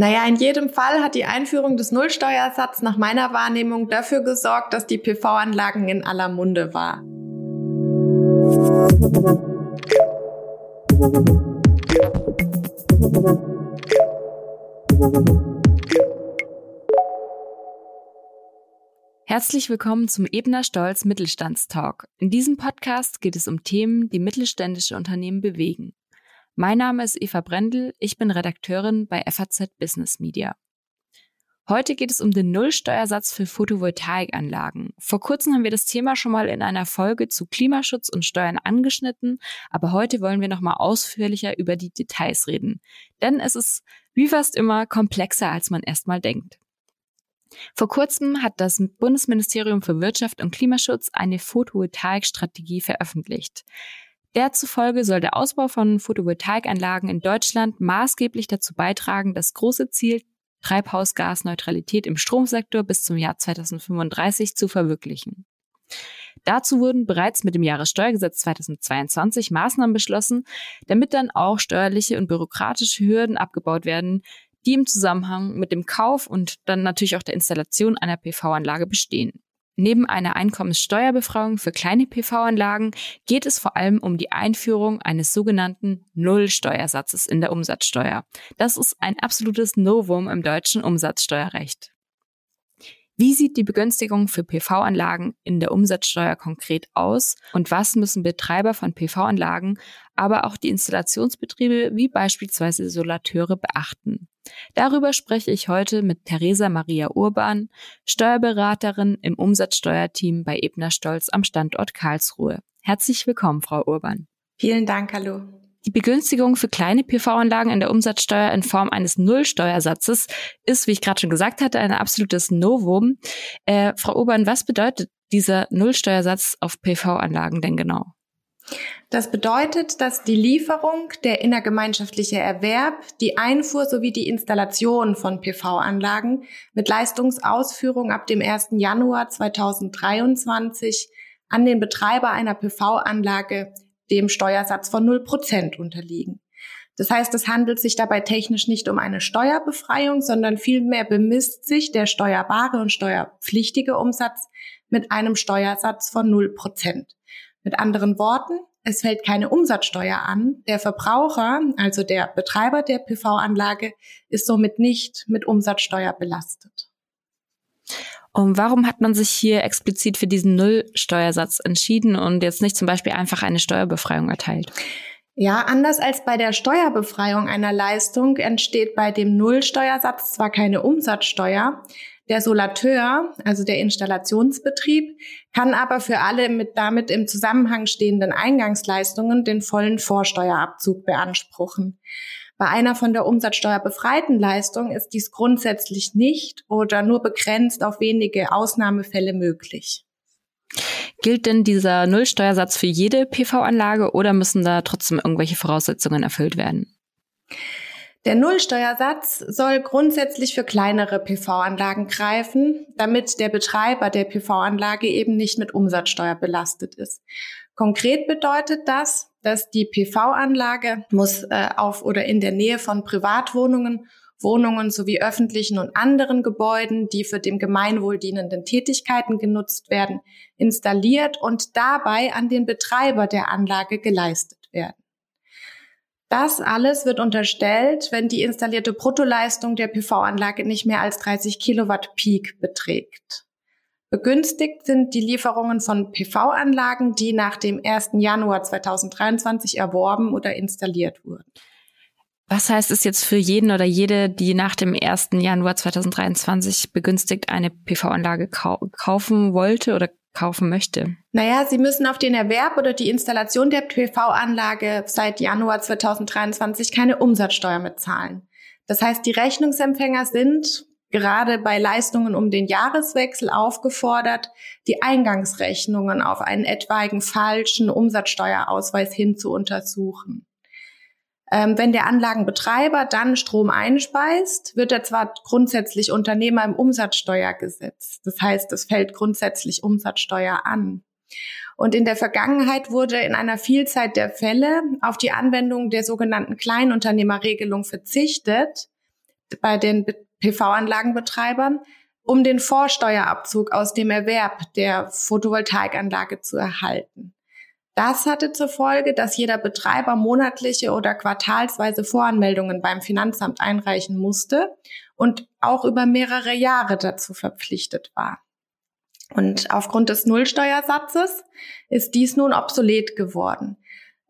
Naja, in jedem Fall hat die Einführung des Nullsteuersatzes nach meiner Wahrnehmung dafür gesorgt, dass die PV-Anlagen in aller Munde war. Herzlich willkommen zum Ebner Stolz Mittelstandstalk. In diesem Podcast geht es um Themen, die mittelständische Unternehmen bewegen. Mein Name ist Eva Brendel, ich bin Redakteurin bei FAZ Business Media. Heute geht es um den Nullsteuersatz für Photovoltaikanlagen. Vor kurzem haben wir das Thema schon mal in einer Folge zu Klimaschutz und Steuern angeschnitten, aber heute wollen wir noch mal ausführlicher über die Details reden. Denn es ist wie fast immer komplexer, als man erstmal denkt. Vor kurzem hat das Bundesministerium für Wirtschaft und Klimaschutz eine Photovoltaikstrategie veröffentlicht. Derzufolge soll der Ausbau von Photovoltaikanlagen in Deutschland maßgeblich dazu beitragen, das große Ziel Treibhausgasneutralität im Stromsektor bis zum Jahr 2035 zu verwirklichen. Dazu wurden bereits mit dem Jahressteuergesetz 2022 Maßnahmen beschlossen, damit dann auch steuerliche und bürokratische Hürden abgebaut werden, die im Zusammenhang mit dem Kauf und dann natürlich auch der Installation einer PV-Anlage bestehen. Neben einer Einkommenssteuerbefreiung für kleine PV-Anlagen geht es vor allem um die Einführung eines sogenannten Nullsteuersatzes in der Umsatzsteuer. Das ist ein absolutes Novum im deutschen Umsatzsteuerrecht. Wie sieht die Begünstigung für PV-Anlagen in der Umsatzsteuer konkret aus und was müssen Betreiber von PV-Anlagen, aber auch die Installationsbetriebe wie beispielsweise Solateure beachten? Darüber spreche ich heute mit Theresa Maria Urban, Steuerberaterin im Umsatzsteuerteam bei Ebner Stolz am Standort Karlsruhe. Herzlich willkommen, Frau Urban. Vielen Dank, hallo. Die Begünstigung für kleine PV-Anlagen in der Umsatzsteuer in Form eines Nullsteuersatzes ist, wie ich gerade schon gesagt hatte, ein absolutes Novum. Äh, Frau Obern, was bedeutet dieser Nullsteuersatz auf PV-Anlagen denn genau? Das bedeutet, dass die Lieferung, der innergemeinschaftliche Erwerb, die Einfuhr sowie die Installation von PV-Anlagen mit Leistungsausführung ab dem 1. Januar 2023 an den Betreiber einer PV-Anlage dem Steuersatz von 0 Prozent unterliegen. Das heißt, es handelt sich dabei technisch nicht um eine Steuerbefreiung, sondern vielmehr bemisst sich der steuerbare und steuerpflichtige Umsatz mit einem Steuersatz von 0 Prozent. Mit anderen Worten, es fällt keine Umsatzsteuer an. Der Verbraucher, also der Betreiber der PV-Anlage, ist somit nicht mit Umsatzsteuer belastet. Und warum hat man sich hier explizit für diesen Nullsteuersatz entschieden und jetzt nicht zum Beispiel einfach eine Steuerbefreiung erteilt? Ja, anders als bei der Steuerbefreiung einer Leistung entsteht bei dem Nullsteuersatz zwar keine Umsatzsteuer, der Solateur, also der Installationsbetrieb, kann aber für alle mit damit im Zusammenhang stehenden Eingangsleistungen den vollen Vorsteuerabzug beanspruchen. Bei einer von der Umsatzsteuer befreiten Leistung ist dies grundsätzlich nicht oder nur begrenzt auf wenige Ausnahmefälle möglich. Gilt denn dieser Nullsteuersatz für jede PV-Anlage oder müssen da trotzdem irgendwelche Voraussetzungen erfüllt werden? Der Nullsteuersatz soll grundsätzlich für kleinere PV-Anlagen greifen, damit der Betreiber der PV-Anlage eben nicht mit Umsatzsteuer belastet ist. Konkret bedeutet das, dass die PV-Anlage muss äh, auf oder in der Nähe von Privatwohnungen, Wohnungen sowie öffentlichen und anderen Gebäuden, die für dem Gemeinwohl dienenden Tätigkeiten genutzt werden, installiert und dabei an den Betreiber der Anlage geleistet werden. Das alles wird unterstellt, wenn die installierte Bruttoleistung der PV-Anlage nicht mehr als 30 Kilowatt Peak beträgt. Begünstigt sind die Lieferungen von PV-Anlagen, die nach dem 1. Januar 2023 erworben oder installiert wurden. Was heißt es jetzt für jeden oder jede, die nach dem 1. Januar 2023 begünstigt eine PV-Anlage kau kaufen wollte oder kaufen möchte? Naja, Sie müssen auf den Erwerb oder die Installation der PV-Anlage seit Januar 2023 keine Umsatzsteuer mitzahlen. Das heißt, die Rechnungsempfänger sind gerade bei Leistungen um den Jahreswechsel aufgefordert, die Eingangsrechnungen auf einen etwaigen falschen Umsatzsteuerausweis hin zu untersuchen. Ähm, wenn der Anlagenbetreiber dann Strom einspeist, wird er zwar grundsätzlich Unternehmer im Umsatzsteuergesetz. Das heißt, es fällt grundsätzlich Umsatzsteuer an. Und in der Vergangenheit wurde in einer Vielzahl der Fälle auf die Anwendung der sogenannten Kleinunternehmerregelung verzichtet, bei den PV-Anlagenbetreibern, um den Vorsteuerabzug aus dem Erwerb der Photovoltaikanlage zu erhalten. Das hatte zur Folge, dass jeder Betreiber monatliche oder quartalsweise Voranmeldungen beim Finanzamt einreichen musste und auch über mehrere Jahre dazu verpflichtet war. Und aufgrund des Nullsteuersatzes ist dies nun obsolet geworden.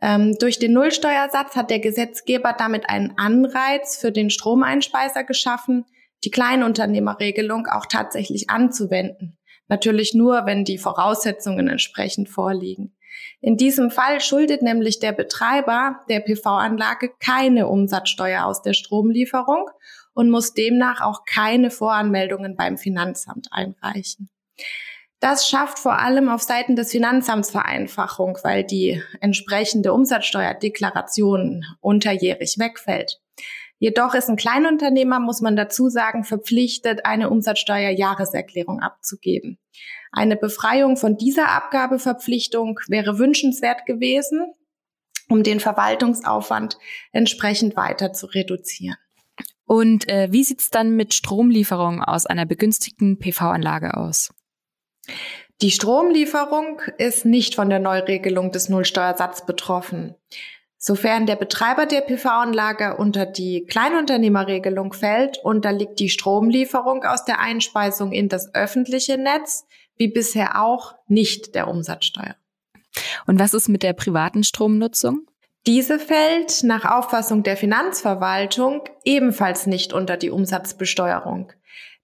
Ähm, durch den Nullsteuersatz hat der Gesetzgeber damit einen Anreiz für den Stromeinspeiser geschaffen, die Kleinunternehmerregelung auch tatsächlich anzuwenden. Natürlich nur, wenn die Voraussetzungen entsprechend vorliegen. In diesem Fall schuldet nämlich der Betreiber der PV-Anlage keine Umsatzsteuer aus der Stromlieferung und muss demnach auch keine Voranmeldungen beim Finanzamt einreichen. Das schafft vor allem auf Seiten des Finanzamts Vereinfachung, weil die entsprechende Umsatzsteuerdeklaration unterjährig wegfällt. Jedoch ist ein Kleinunternehmer, muss man dazu sagen, verpflichtet, eine Umsatzsteuerjahreserklärung abzugeben. Eine Befreiung von dieser Abgabeverpflichtung wäre wünschenswert gewesen, um den Verwaltungsaufwand entsprechend weiter zu reduzieren. Und äh, wie sieht's dann mit Stromlieferungen aus einer begünstigten PV-Anlage aus? Die Stromlieferung ist nicht von der Neuregelung des Nullsteuersatzes betroffen. Sofern der Betreiber der PV-Anlage unter die Kleinunternehmerregelung fällt, unterliegt die Stromlieferung aus der Einspeisung in das öffentliche Netz, wie bisher auch, nicht der Umsatzsteuer. Und was ist mit der privaten Stromnutzung? Diese fällt nach Auffassung der Finanzverwaltung ebenfalls nicht unter die Umsatzbesteuerung.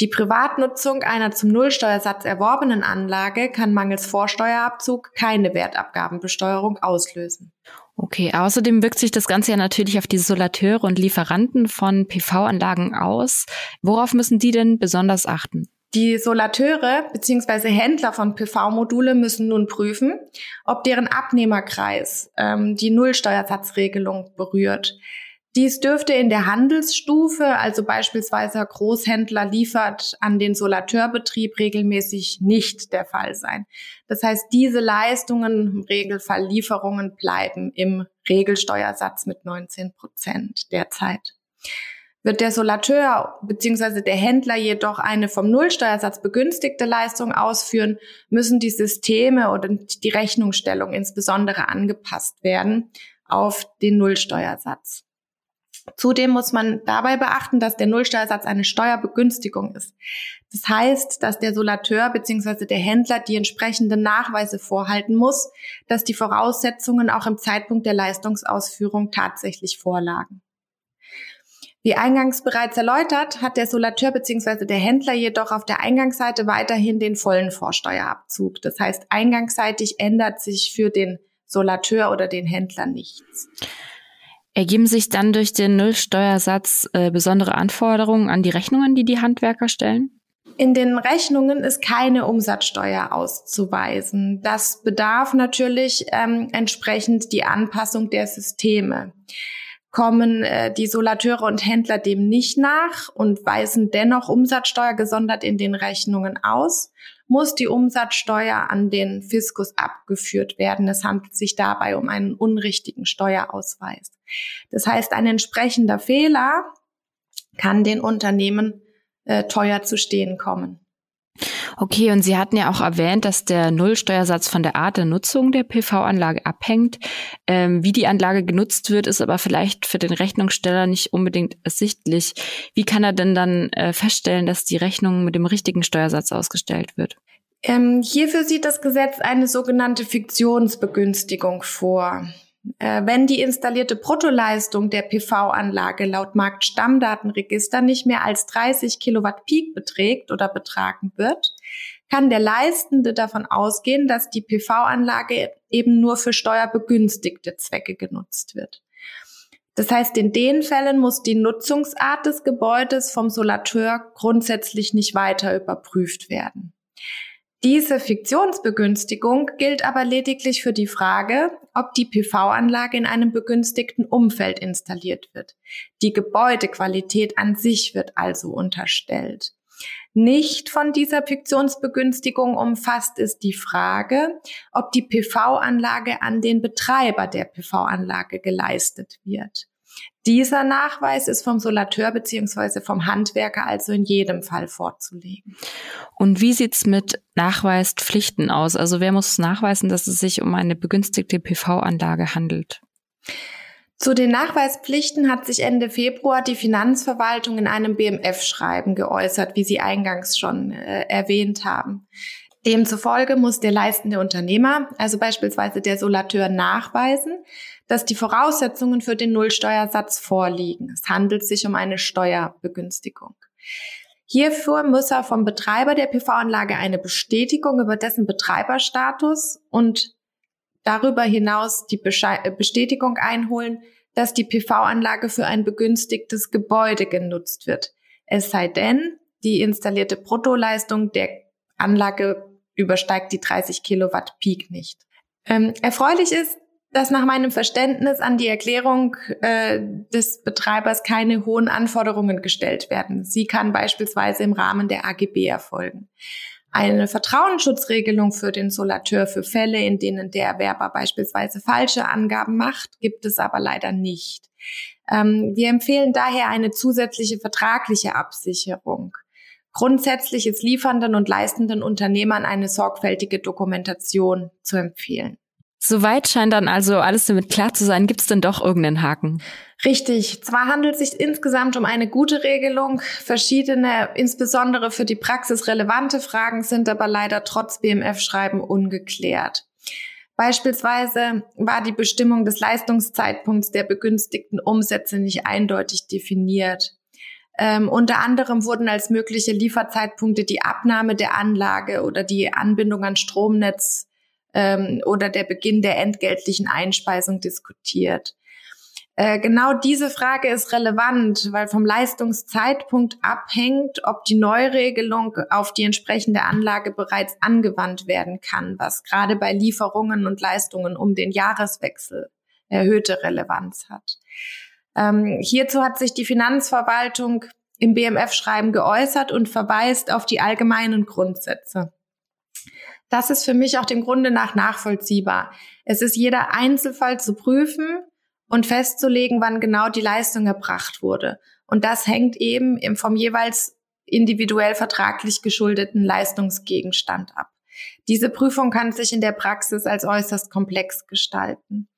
Die Privatnutzung einer zum Nullsteuersatz erworbenen Anlage kann mangels Vorsteuerabzug keine Wertabgabenbesteuerung auslösen. Okay, außerdem wirkt sich das Ganze ja natürlich auf die Solateure und Lieferanten von PV-Anlagen aus. Worauf müssen die denn besonders achten? Die Solateure bzw. Händler von PV-Module müssen nun prüfen, ob deren Abnehmerkreis ähm, die Nullsteuersatzregelung berührt. Dies dürfte in der Handelsstufe, also beispielsweise Großhändler liefert an den Solateurbetrieb regelmäßig nicht der Fall sein. Das heißt, diese Leistungen, im Regelfall Lieferungen, bleiben im Regelsteuersatz mit 19 Prozent derzeit. Wird der Solateur bzw. der Händler jedoch eine vom Nullsteuersatz begünstigte Leistung ausführen, müssen die Systeme oder die Rechnungsstellung insbesondere angepasst werden auf den Nullsteuersatz. Zudem muss man dabei beachten, dass der Nullsteuersatz eine Steuerbegünstigung ist. Das heißt, dass der Solateur bzw. der Händler die entsprechenden Nachweise vorhalten muss, dass die Voraussetzungen auch im Zeitpunkt der Leistungsausführung tatsächlich vorlagen. Wie eingangs bereits erläutert, hat der Solateur bzw. der Händler jedoch auf der Eingangsseite weiterhin den vollen Vorsteuerabzug. Das heißt, eingangsseitig ändert sich für den Solateur oder den Händler nichts. Ergeben sich dann durch den Nullsteuersatz äh, besondere Anforderungen an die Rechnungen, die die Handwerker stellen? In den Rechnungen ist keine Umsatzsteuer auszuweisen. Das bedarf natürlich ähm, entsprechend die Anpassung der Systeme. Kommen äh, die Solateure und Händler dem nicht nach und weisen dennoch Umsatzsteuer gesondert in den Rechnungen aus, muss die Umsatzsteuer an den Fiskus abgeführt werden. Es handelt sich dabei um einen unrichtigen Steuerausweis. Das heißt, ein entsprechender Fehler kann den Unternehmen äh, teuer zu stehen kommen. Okay, und Sie hatten ja auch erwähnt, dass der Nullsteuersatz von der Art der Nutzung der PV-Anlage abhängt. Ähm, wie die Anlage genutzt wird, ist aber vielleicht für den Rechnungssteller nicht unbedingt ersichtlich. Wie kann er denn dann äh, feststellen, dass die Rechnung mit dem richtigen Steuersatz ausgestellt wird? Ähm, hierfür sieht das Gesetz eine sogenannte Fiktionsbegünstigung vor. Äh, wenn die installierte Bruttoleistung der PV-Anlage laut Marktstammdatenregister nicht mehr als 30 Kilowatt Peak beträgt oder betragen wird, kann der Leistende davon ausgehen, dass die PV-Anlage eben nur für steuerbegünstigte Zwecke genutzt wird. Das heißt, in den Fällen muss die Nutzungsart des Gebäudes vom Solateur grundsätzlich nicht weiter überprüft werden. Diese Fiktionsbegünstigung gilt aber lediglich für die Frage, ob die PV-Anlage in einem begünstigten Umfeld installiert wird. Die Gebäudequalität an sich wird also unterstellt. Nicht von dieser Fiktionsbegünstigung umfasst ist die Frage, ob die PV-Anlage an den Betreiber der PV-Anlage geleistet wird. Dieser Nachweis ist vom Solateur beziehungsweise vom Handwerker also in jedem Fall vorzulegen. Und wie sieht's mit Nachweispflichten aus? Also wer muss nachweisen, dass es sich um eine begünstigte PV-Anlage handelt? Zu den Nachweispflichten hat sich Ende Februar die Finanzverwaltung in einem BMF-Schreiben geäußert, wie Sie eingangs schon äh, erwähnt haben. Demzufolge muss der leistende Unternehmer, also beispielsweise der Solateur, nachweisen, dass die Voraussetzungen für den Nullsteuersatz vorliegen. Es handelt sich um eine Steuerbegünstigung. Hierfür muss er vom Betreiber der PV-Anlage eine Bestätigung über dessen Betreiberstatus und darüber hinaus die äh, Bestätigung einholen, dass die PV-Anlage für ein begünstigtes Gebäude genutzt wird. Es sei denn, die installierte Bruttoleistung der Anlage übersteigt die 30 Kilowatt Peak nicht. Ähm, erfreulich ist, dass nach meinem Verständnis an die Erklärung äh, des Betreibers keine hohen Anforderungen gestellt werden. Sie kann beispielsweise im Rahmen der AGB erfolgen. Eine Vertrauensschutzregelung für den Solateur für Fälle, in denen der Erwerber beispielsweise falsche Angaben macht, gibt es aber leider nicht. Ähm, wir empfehlen daher eine zusätzliche vertragliche Absicherung. Grundsätzlich ist liefernden und leistenden Unternehmern eine sorgfältige Dokumentation zu empfehlen. Soweit scheint dann also alles damit klar zu sein. Gibt es denn doch irgendeinen Haken? Richtig. Zwar handelt es sich insgesamt um eine gute Regelung. Verschiedene, insbesondere für die Praxis relevante Fragen sind aber leider trotz BMF-Schreiben ungeklärt. Beispielsweise war die Bestimmung des Leistungszeitpunkts der begünstigten Umsätze nicht eindeutig definiert. Ähm, unter anderem wurden als mögliche Lieferzeitpunkte die Abnahme der Anlage oder die Anbindung an Stromnetz ähm, oder der Beginn der entgeltlichen Einspeisung diskutiert. Äh, genau diese Frage ist relevant, weil vom Leistungszeitpunkt abhängt, ob die Neuregelung auf die entsprechende Anlage bereits angewandt werden kann, was gerade bei Lieferungen und Leistungen um den Jahreswechsel erhöhte Relevanz hat. Ähm, hierzu hat sich die Finanzverwaltung im BMF-Schreiben geäußert und verweist auf die allgemeinen Grundsätze. Das ist für mich auch dem Grunde nach nachvollziehbar. Es ist jeder Einzelfall zu prüfen und festzulegen, wann genau die Leistung erbracht wurde. Und das hängt eben vom jeweils individuell vertraglich geschuldeten Leistungsgegenstand ab. Diese Prüfung kann sich in der Praxis als äußerst komplex gestalten.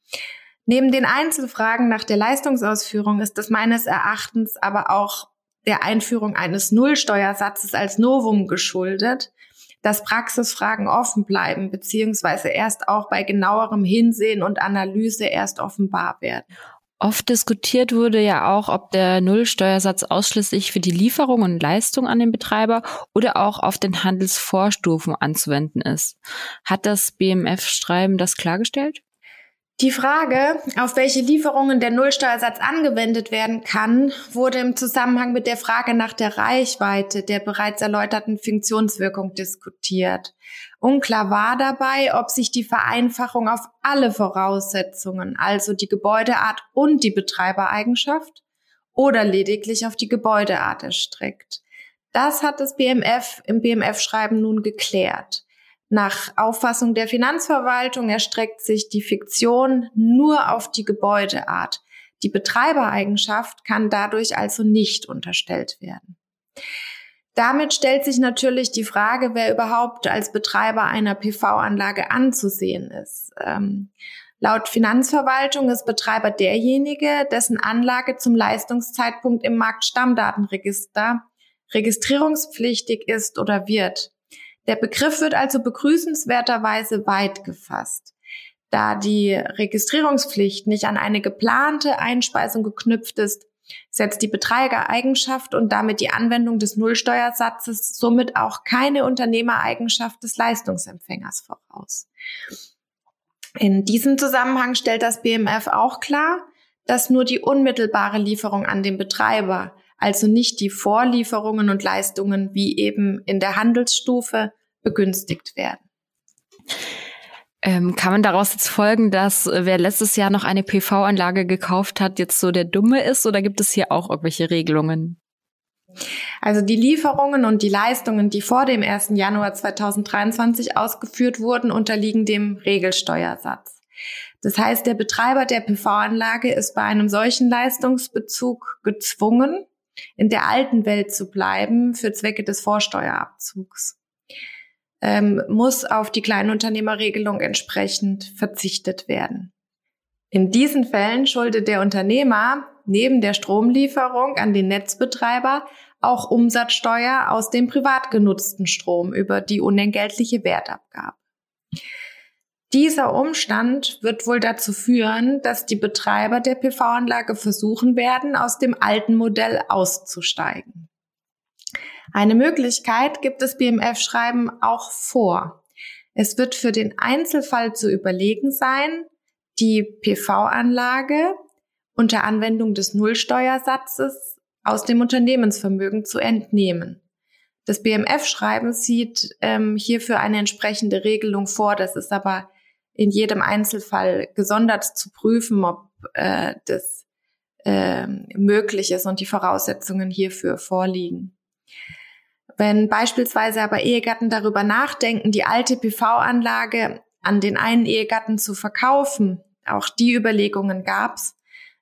Neben den Einzelfragen nach der Leistungsausführung ist es meines Erachtens aber auch der Einführung eines Nullsteuersatzes als Novum geschuldet, dass Praxisfragen offen bleiben, beziehungsweise erst auch bei genauerem Hinsehen und Analyse erst offenbar werden. Oft diskutiert wurde ja auch, ob der Nullsteuersatz ausschließlich für die Lieferung und Leistung an den Betreiber oder auch auf den Handelsvorstufen anzuwenden ist. Hat das BMF-Schreiben das klargestellt? Die Frage, auf welche Lieferungen der Nullsteuersatz angewendet werden kann, wurde im Zusammenhang mit der Frage nach der Reichweite der bereits erläuterten Funktionswirkung diskutiert. Unklar war dabei, ob sich die Vereinfachung auf alle Voraussetzungen, also die Gebäudeart und die Betreibereigenschaft, oder lediglich auf die Gebäudeart erstreckt. Das hat das BMF im BMF-Schreiben nun geklärt. Nach Auffassung der Finanzverwaltung erstreckt sich die Fiktion nur auf die Gebäudeart. Die Betreibereigenschaft kann dadurch also nicht unterstellt werden. Damit stellt sich natürlich die Frage, wer überhaupt als Betreiber einer PV-Anlage anzusehen ist. Ähm, laut Finanzverwaltung ist Betreiber derjenige, dessen Anlage zum Leistungszeitpunkt im Marktstammdatenregister registrierungspflichtig ist oder wird. Der Begriff wird also begrüßenswerterweise weit gefasst. Da die Registrierungspflicht nicht an eine geplante Einspeisung geknüpft ist, setzt die Betreibereigenschaft und damit die Anwendung des Nullsteuersatzes somit auch keine Unternehmereigenschaft des Leistungsempfängers voraus. In diesem Zusammenhang stellt das BMF auch klar, dass nur die unmittelbare Lieferung an den Betreiber also nicht die Vorlieferungen und Leistungen wie eben in der Handelsstufe begünstigt werden. Ähm, kann man daraus jetzt folgen, dass äh, wer letztes Jahr noch eine PV-Anlage gekauft hat, jetzt so der Dumme ist oder gibt es hier auch irgendwelche Regelungen? Also die Lieferungen und die Leistungen, die vor dem 1. Januar 2023 ausgeführt wurden, unterliegen dem Regelsteuersatz. Das heißt, der Betreiber der PV-Anlage ist bei einem solchen Leistungsbezug gezwungen, in der alten Welt zu bleiben für Zwecke des Vorsteuerabzugs. Ähm, muss auf die Kleinunternehmerregelung entsprechend verzichtet werden. In diesen Fällen schuldet der Unternehmer neben der Stromlieferung an den Netzbetreiber auch Umsatzsteuer aus dem privat genutzten Strom über die unentgeltliche Wertabgabe. Dieser Umstand wird wohl dazu führen, dass die Betreiber der PV-Anlage versuchen werden, aus dem alten Modell auszusteigen. Eine Möglichkeit gibt das BMF-Schreiben auch vor. Es wird für den Einzelfall zu überlegen sein, die PV-Anlage unter Anwendung des Nullsteuersatzes aus dem Unternehmensvermögen zu entnehmen. Das BMF-Schreiben sieht ähm, hierfür eine entsprechende Regelung vor. Das ist aber in jedem Einzelfall gesondert zu prüfen, ob äh, das äh, möglich ist und die Voraussetzungen hierfür vorliegen. Wenn beispielsweise aber Ehegatten darüber nachdenken, die alte PV-Anlage an den einen Ehegatten zu verkaufen, auch die Überlegungen gab's,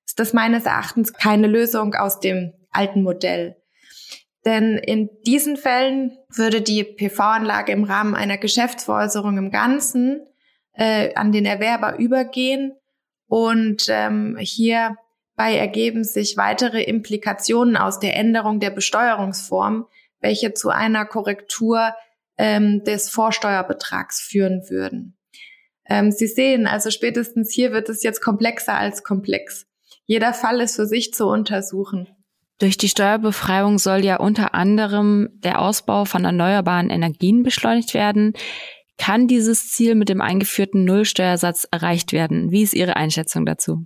ist das meines Erachtens keine Lösung aus dem alten Modell. Denn in diesen Fällen würde die PV-Anlage im Rahmen einer Geschäftsveräußerung im Ganzen äh, an den Erwerber übergehen. Und ähm, hierbei ergeben sich weitere Implikationen aus der Änderung der Besteuerungsform, welche zu einer Korrektur ähm, des Vorsteuerbetrags führen würden. Ähm, Sie sehen, also spätestens hier wird es jetzt komplexer als komplex. Jeder Fall ist für sich zu untersuchen. Durch die Steuerbefreiung soll ja unter anderem der Ausbau von erneuerbaren Energien beschleunigt werden. Kann dieses Ziel mit dem eingeführten Nullsteuersatz erreicht werden? Wie ist Ihre Einschätzung dazu?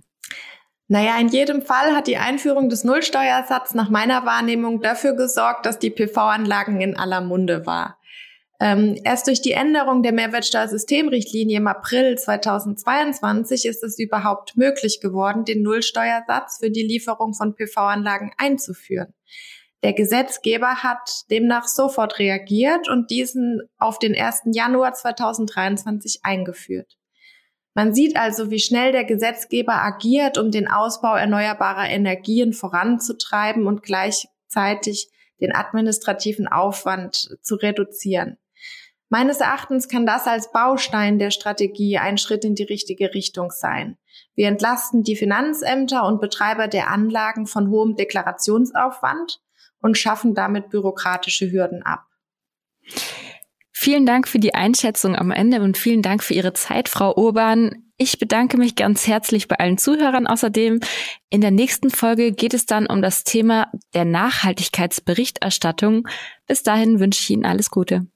Naja, in jedem Fall hat die Einführung des Nullsteuersatzes nach meiner Wahrnehmung dafür gesorgt, dass die PV-Anlagen in aller Munde war. Ähm, erst durch die Änderung der Mehrwertsteuersystemrichtlinie im April 2022 ist es überhaupt möglich geworden, den Nullsteuersatz für die Lieferung von PV-Anlagen einzuführen. Der Gesetzgeber hat demnach sofort reagiert und diesen auf den 1. Januar 2023 eingeführt. Man sieht also, wie schnell der Gesetzgeber agiert, um den Ausbau erneuerbarer Energien voranzutreiben und gleichzeitig den administrativen Aufwand zu reduzieren. Meines Erachtens kann das als Baustein der Strategie ein Schritt in die richtige Richtung sein. Wir entlasten die Finanzämter und Betreiber der Anlagen von hohem Deklarationsaufwand und schaffen damit bürokratische Hürden ab. Vielen Dank für die Einschätzung am Ende und vielen Dank für Ihre Zeit, Frau Urban. Ich bedanke mich ganz herzlich bei allen Zuhörern. Außerdem in der nächsten Folge geht es dann um das Thema der Nachhaltigkeitsberichterstattung. Bis dahin wünsche ich Ihnen alles Gute.